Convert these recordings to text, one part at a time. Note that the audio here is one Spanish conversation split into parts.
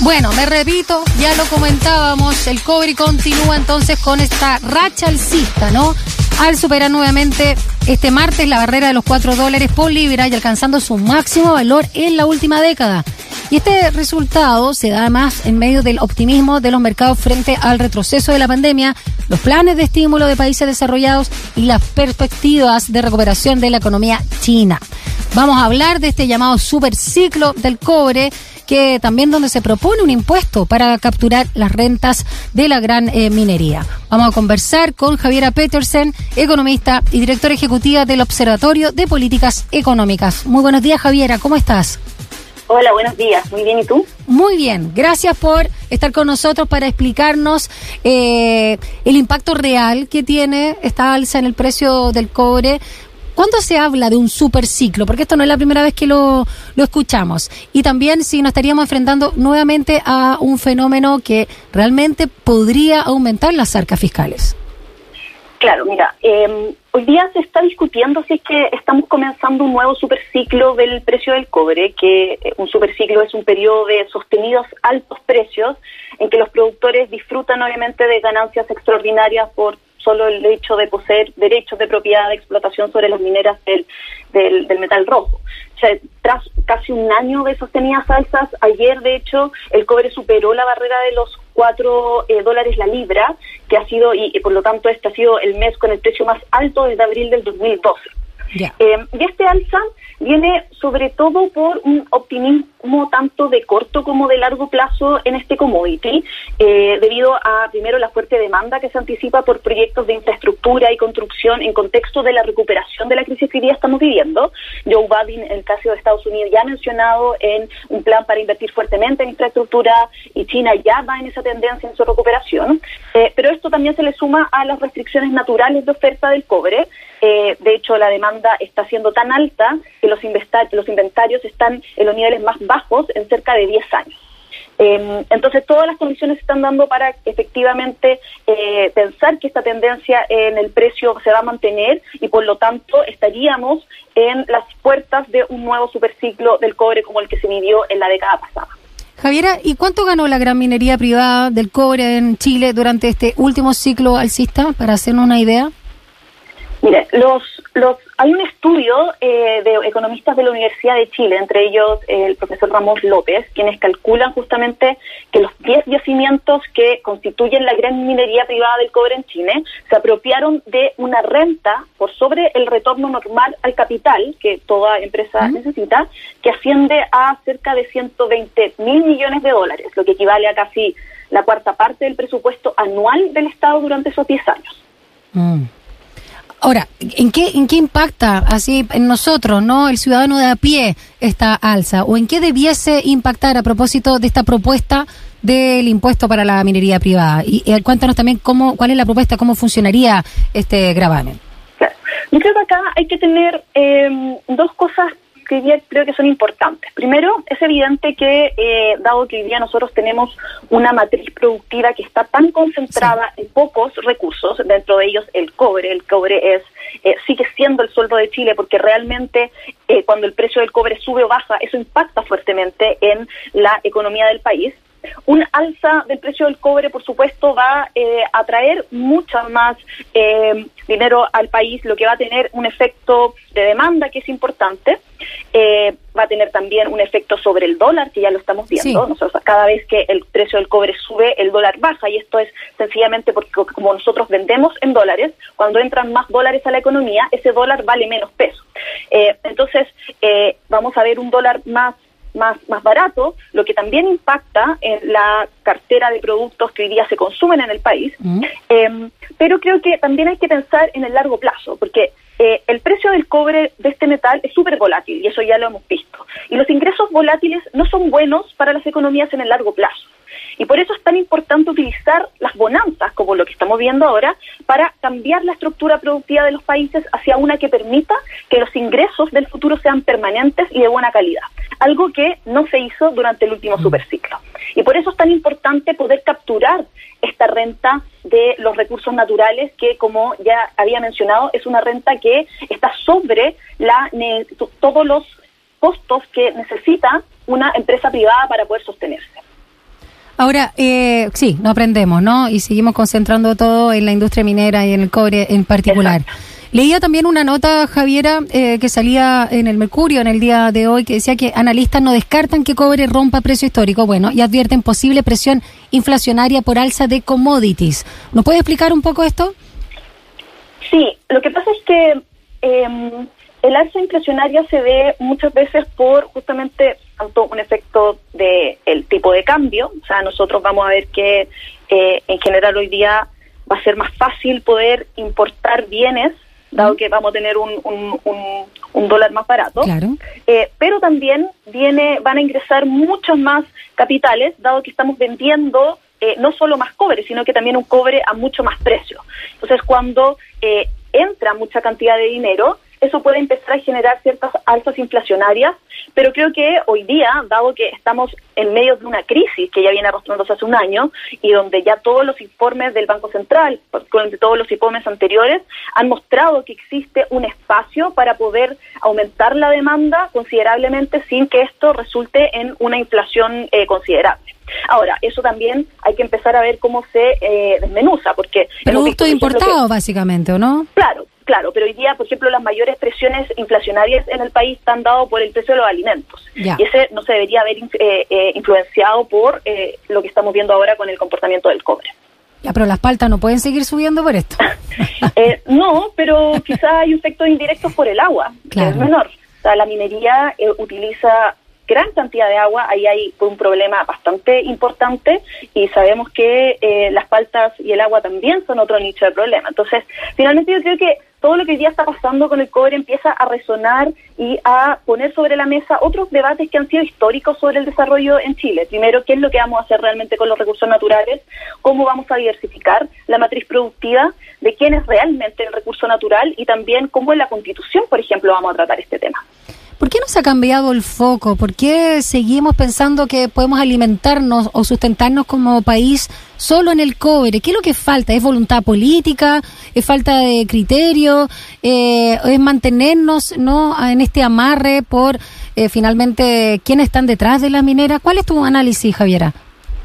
Bueno, me repito, ya lo comentábamos, el cobre continúa entonces con esta racha alcista, ¿no? Al superar nuevamente este martes la barrera de los 4 dólares por libra y alcanzando su máximo valor en la última década. Y este resultado se da además en medio del optimismo de los mercados frente al retroceso de la pandemia, los planes de estímulo de países desarrollados y las perspectivas de recuperación de la economía china. Vamos a hablar de este llamado superciclo del cobre que también donde se propone un impuesto para capturar las rentas de la gran eh, minería. Vamos a conversar con Javiera Petersen, economista y directora ejecutiva del Observatorio de Políticas Económicas. Muy buenos días, Javiera, ¿cómo estás? Hola, buenos días. Muy bien, ¿y tú? Muy bien. Gracias por estar con nosotros para explicarnos eh, el impacto real que tiene esta alza en el precio del cobre ¿Cuándo se habla de un superciclo? Porque esto no es la primera vez que lo, lo escuchamos. Y también si nos estaríamos enfrentando nuevamente a un fenómeno que realmente podría aumentar las arcas fiscales. Claro, mira, eh, hoy día se está discutiendo si es que estamos comenzando un nuevo superciclo del precio del cobre, que eh, un superciclo es un periodo de sostenidos altos precios en que los productores disfrutan obviamente de ganancias extraordinarias por solo el hecho de poseer derechos de propiedad de explotación sobre las mineras del, del, metal rojo. O sea, tras casi un año de sostenidas alzas, ayer de hecho el cobre superó la barrera de los 4 eh, dólares la libra, que ha sido, y, y, por lo tanto este ha sido el mes con el precio más alto desde abril del 2012. Eh, y este alza viene sobre todo por un optimismo tanto de corto como de largo plazo en este commodity, eh, debido a, primero, la fuerte demanda que se anticipa por proyectos de infraestructura y construcción en contexto de la recuperación de la crisis que hoy día estamos viviendo. Joe Biden, en el caso de Estados Unidos, ya ha mencionado en un plan para invertir fuertemente en infraestructura y China ya va en esa tendencia en su recuperación. Eh, pero esto también se le suma a las restricciones naturales de oferta del cobre. Eh, de hecho, la demanda está siendo tan alta que los, los inventarios están en los niveles más bajos en cerca de 10 años. Em, entonces, todas las condiciones se están dando para efectivamente eh, pensar que esta tendencia en el precio se va a mantener y, por lo tanto, estaríamos en las puertas de un nuevo superciclo del cobre como el que se vivió en la década pasada. Javiera, ¿y cuánto ganó la gran minería privada del cobre en Chile durante este último ciclo alcista, para hacernos una idea? Mire, los, los, hay un estudio eh, de economistas de la Universidad de Chile, entre ellos el profesor Ramos López, quienes calculan justamente que los 10 yacimientos que constituyen la gran minería privada del cobre en Chile se apropiaron de una renta por sobre el retorno normal al capital que toda empresa necesita, que asciende a cerca de 120 mil millones de dólares, lo que equivale a casi la cuarta parte del presupuesto anual del Estado durante esos 10 años. Mm. Ahora, ¿en qué, ¿en qué impacta así en nosotros, no el ciudadano de a pie, esta alza? ¿O en qué debiese impactar a propósito de esta propuesta del impuesto para la minería privada? Y, cuéntanos también cómo, cuál es la propuesta, cómo funcionaría este gravamen. Yo creo que acá hay que tener eh, dos cosas que hoy día creo que son importantes. Primero, es evidente que, eh, dado que hoy día nosotros tenemos una matriz productiva que está tan concentrada en pocos recursos, dentro de ellos el cobre, el cobre es eh, sigue siendo el sueldo de Chile porque realmente eh, cuando el precio del cobre sube o baja, eso impacta fuertemente en la economía del país. Un alza del precio del cobre, por supuesto, va eh, a traer mucha más eh, dinero al país, lo que va a tener un efecto de demanda que es importante. Eh, va a tener también un efecto sobre el dólar, que ya lo estamos viendo. Nosotros, cada vez que el precio del cobre sube, el dólar baja, y esto es sencillamente porque como nosotros vendemos en dólares, cuando entran más dólares a la economía, ese dólar vale menos peso. entonces, vamos a ver un dólar más más, más barato, lo que también impacta en la cartera de productos que hoy día se consumen en el país. Mm. Em, pero creo que también hay que pensar en el largo plazo, porque eh, el precio del cobre de este metal es súper volátil y eso ya lo hemos visto. Y los ingresos volátiles no son buenos para las economías en el largo plazo. Y por eso es tan importante utilizar las bonanzas, como lo que estamos viendo ahora, para cambiar la estructura productiva de los países hacia una que permita que los ingresos del futuro sean permanentes y de buena calidad. Algo que no se hizo durante el último mm. superciclo. Y por eso es tan importante poder capturar esta renta de los recursos naturales que, como ya había mencionado, es una renta que está sobre la, todos los costos que necesita una empresa privada para poder sostenerse. Ahora, eh, sí, no aprendemos, ¿no? Y seguimos concentrando todo en la industria minera y en el cobre en particular. Leía también una nota, Javiera, eh, que salía en el Mercurio en el día de hoy, que decía que analistas no descartan que cobre rompa precio histórico, bueno, y advierten posible presión inflacionaria por alza de commodities. ¿Nos puede explicar un poco esto? Sí, lo que pasa es que em, el alza inflacionaria se ve muchas veces por justamente tanto un efecto de el tipo de cambio, o sea, nosotros vamos a ver que eh, en general hoy día va a ser más fácil poder importar bienes dado que vamos a tener un, un, dólar más barato. Eh, pero también viene, van a ingresar muchos más capitales, dado que estamos vendiendo eh, no solo más cobre, sino que también un cobre a mucho más precio. Entonces, cuando eh, entra mucha cantidad de dinero, eso puede empezar a generar ciertas alzas inflacionarias, pero creo que hoy día, dado que estamos en medio de una crisis que ya viene arrastrándose hace un año y donde ya todos los informes del Banco Central, particularmente todos los informes anteriores, han mostrado que existe un espacio para poder aumentar la demanda considerablemente sin que esto resulte en una inflación eh, considerable. Ahora, eso también hay que empezar a ver cómo se eh, desmenuza, porque... Producto importado, básicamente, ¿o no? Claro, claro, pero hoy día, por ejemplo, las mayores presiones inflacionarias en el país están dadas por el precio de los alimentos. Y ese no se debería haber eh, eh, influenciado por eh, lo que estamos viendo ahora con el comportamiento del cobre. Ya, pero las paltas no pueden seguir subiendo por esto. no, pero quizá hay efectos indirectos por el agua, que es menor. O sea, la minería utiliza gran cantidad de agua, ahí hay un problema bastante importante y sabemos que eh, las faltas y el agua también son otro nicho de problema. Entonces, finalmente yo creo que todo lo que hoy día está pasando con el cobre empieza a resonar y a poner sobre la mesa otros debates que han sido históricos sobre el desarrollo en Chile. Primero, ¿qué es lo que vamos a hacer realmente con los recursos naturales? ¿Cómo vamos a diversificar la matriz productiva? ¿De quién es realmente el recurso natural? Y también, ¿cómo en la Constitución, por ejemplo, vamos a tratar este tema? ¿Por qué no se ha cambiado el foco? ¿Por qué seguimos pensando que podemos alimentarnos o sustentarnos como país solo en el cobre? ¿Qué es lo que falta? ¿Es voluntad política? ¿Es falta de criterio? Eh, ¿Es mantenernos no en este amarre por eh, finalmente quiénes están detrás de la minera? ¿Cuál es tu análisis, Javiera?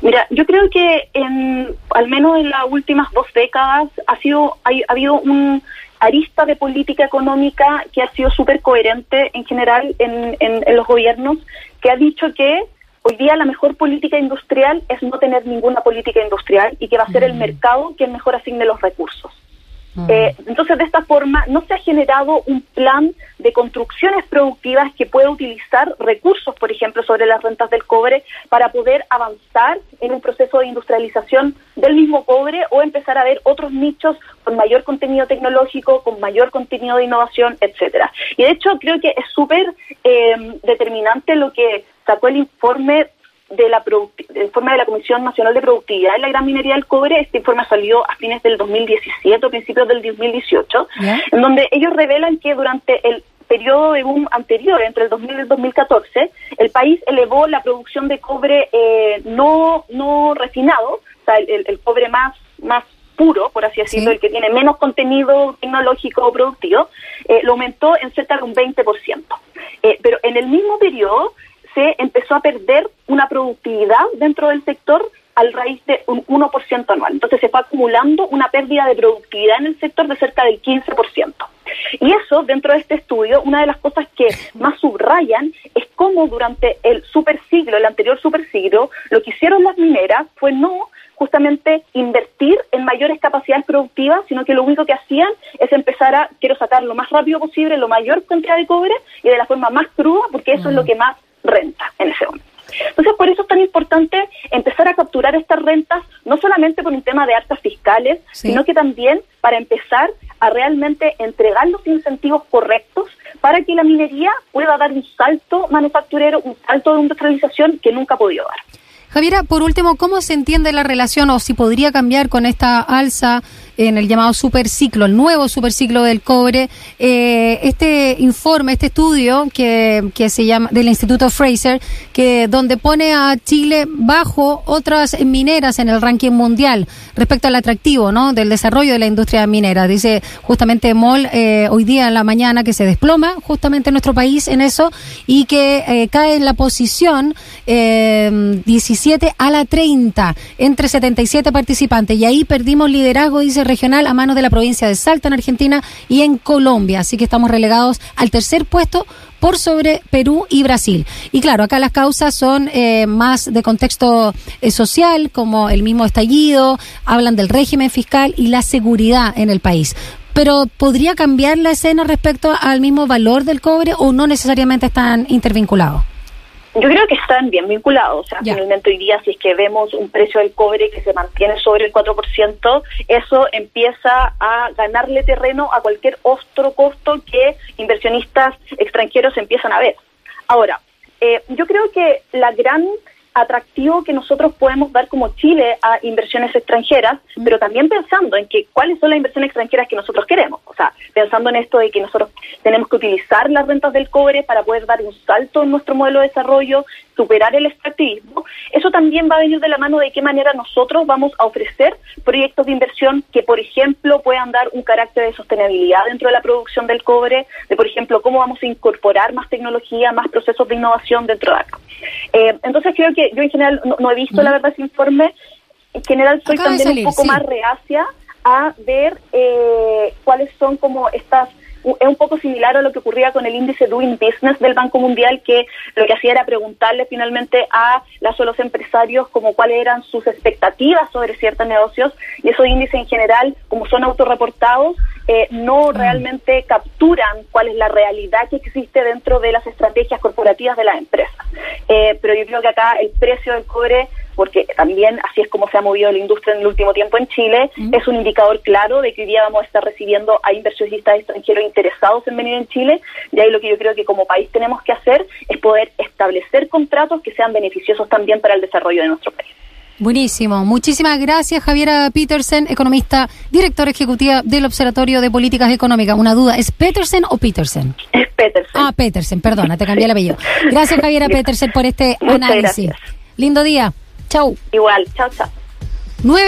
Mira, yo creo que en, al menos en las últimas dos décadas ha sido ha habido un arista de política económica que ha sido súper coherente en general en, en, los gobiernos, que ha dicho que hoy día la mejor política industrial es no tener ninguna política industrial y que va a ser el mercado quien mejor asigne los recursos. Eh, entonces, de esta forma, no se ha generado un plan de construcciones productivas que pueda utilizar recursos, por ejemplo, sobre las rentas del cobre para poder avanzar en un proceso de industrialización del mismo cobre o empezar a ver otros nichos con mayor contenido tecnológico, con mayor contenido de innovación, etcétera. Y de hecho, creo que es súper eh, determinante lo que sacó el informe de la informe de la Comisión Nacional de Productividad en la Gran Minería del Cobre. Este informe salió a fines del 2017 o principios del 2018, en donde ellos revelan que durante el periodo de boom anterior, entre el 2000 y el 2014, el país elevó la producción de cobre eh, no no refinado, o sea, el, cobre más más puro, por así decirlo, el que tiene menos contenido tecnológico o productivo, eh, lo aumentó en cerca de un 20%. Eh, pero en el mismo periodo, se empezó a perder una productividad dentro del sector al raíz de un 1% anual. Entonces se fue acumulando una pérdida de productividad en el sector de cerca del 15%. Y eso, dentro de este estudio, una de las cosas que más subrayan es cómo durante el supersiglo, el anterior supersiglo, lo que hicieron las mineras fue no justamente invertir en mayores capacidades productivas, sino que lo único que hacían es empezar a, quiero sacar lo más rápido posible, lo mayor cantidad de cobre y de la forma más cruda, porque eso es lo que más renta en ese momento. Entonces, por eso es tan importante empezar a capturar estas rentas, no solamente por un tema de arcas fiscales, sino que también para empezar a realmente entregar los incentivos correctos para que la minería pueda dar un salto manufacturero, un salto de industrialización que nunca ha podido dar. Javiera, por último, ¿cómo se entiende la relación o si podría cambiar con esta alza en el llamado superciclo, el nuevo superciclo del cobre? Eh, este informe, este estudio que, que se llama del Instituto Fraser, que donde pone a Chile bajo otras mineras en el ranking mundial respecto al atractivo, ¿no? Del desarrollo de la industria minera. Dice justamente Moll eh, hoy día en la mañana que se desploma justamente nuestro país en eso y que eh, cae en la posición eh, 17 77 a la 30 entre 77 participantes. Y ahí perdimos liderazgo, dice regional, a manos de la provincia de Salta en Argentina y en Colombia. Así que estamos relegados al tercer puesto por sobre Perú y Brasil. Y claro, acá las causas son eh, más de contexto eh, social, como el mismo estallido, hablan del régimen fiscal y la seguridad en el país. Pero ¿podría cambiar la escena respecto al mismo valor del cobre o no necesariamente están intervinculados? Yo creo que están bien vinculados. O sea, finalmente hoy día, si es que vemos un precio del cobre que se mantiene sobre el 4%, eso empieza a ganarle terreno a cualquier otro costo que inversionistas extranjeros empiezan a ver. Ahora, eh, yo creo que la gran atractivo que nosotros podemos dar como Chile a inversiones extranjeras, pero también pensando en que cuáles son las inversiones extranjeras que nosotros queremos. O sea, pensando en esto de que nosotros tenemos que utilizar las rentas del cobre para poder dar un salto en nuestro modelo de desarrollo, superar el extractivismo. Eso también va a venir de la mano de qué manera nosotros vamos a ofrecer proyectos de inversión que, por ejemplo, puedan dar un carácter de sostenibilidad dentro de la producción del cobre, de, por ejemplo, cómo vamos a incorporar más tecnología, más procesos de innovación dentro de ACO. Eh, entonces creo que yo en general no, he visto la verdad ese informe. En general soy también un poco más reacia a ver eh, cuáles son como estas es un poco similar a lo que ocurría con el índice Doing Business del Banco Mundial, que lo que hacía era preguntarle finalmente a, los empresarios como cuáles eran sus expectativas sobre ciertos negocios, y esos índices en general, como son autorreportados, eh, no mm. realmente capturan cuál es la realidad que existe dentro de las estrategias corporativas de las empresas. Eh, pero yo creo que acá el precio del cobre porque también así es como se ha movido la industria en el último tiempo en Chile, es un indicador claro de que hoy día vamos a estar recibiendo a inversionistas extranjeros interesados en venir en Chile, y ahí lo que yo creo que como país tenemos que hacer es poder establecer contratos que sean beneficiosos también para el desarrollo de nuestro país. Buenísimo. Muchísimas gracias, Javiera Petersen, economista, directora ejecutiva del Observatorio de Políticas Económicas. Una duda, ¿es Petersen o Petersen? Es Petersen. Ah, Petersen, perdona, te cambié el apellido. Gracias, Javiera Petersen, por este análisis. Lindo día. Chau. Igual, chao, chao.